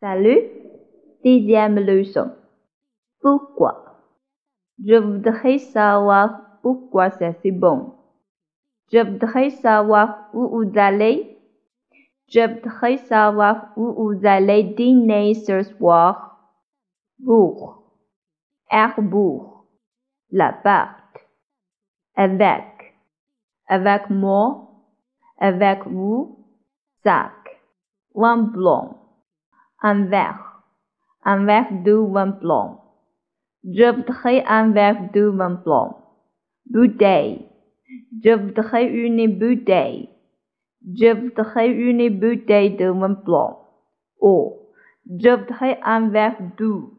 Salut, dixième leçon. Pourquoi? Je voudrais savoir pourquoi c'est si bon. Je voudrais savoir où vous allez. Je voudrais savoir où vous allez dîner ce soir. Pour. Pour. L'appart. Avec. Avec moi. Avec vous. Sac. Un blanc. Un verre. Un verre de vin blanc. Je voudrais un verre de vin blanc. Bouteille. Je voudrais une bouteille. Je voudrais une bouteille de vin blanc. Oh, je voudrais un verre d'eau.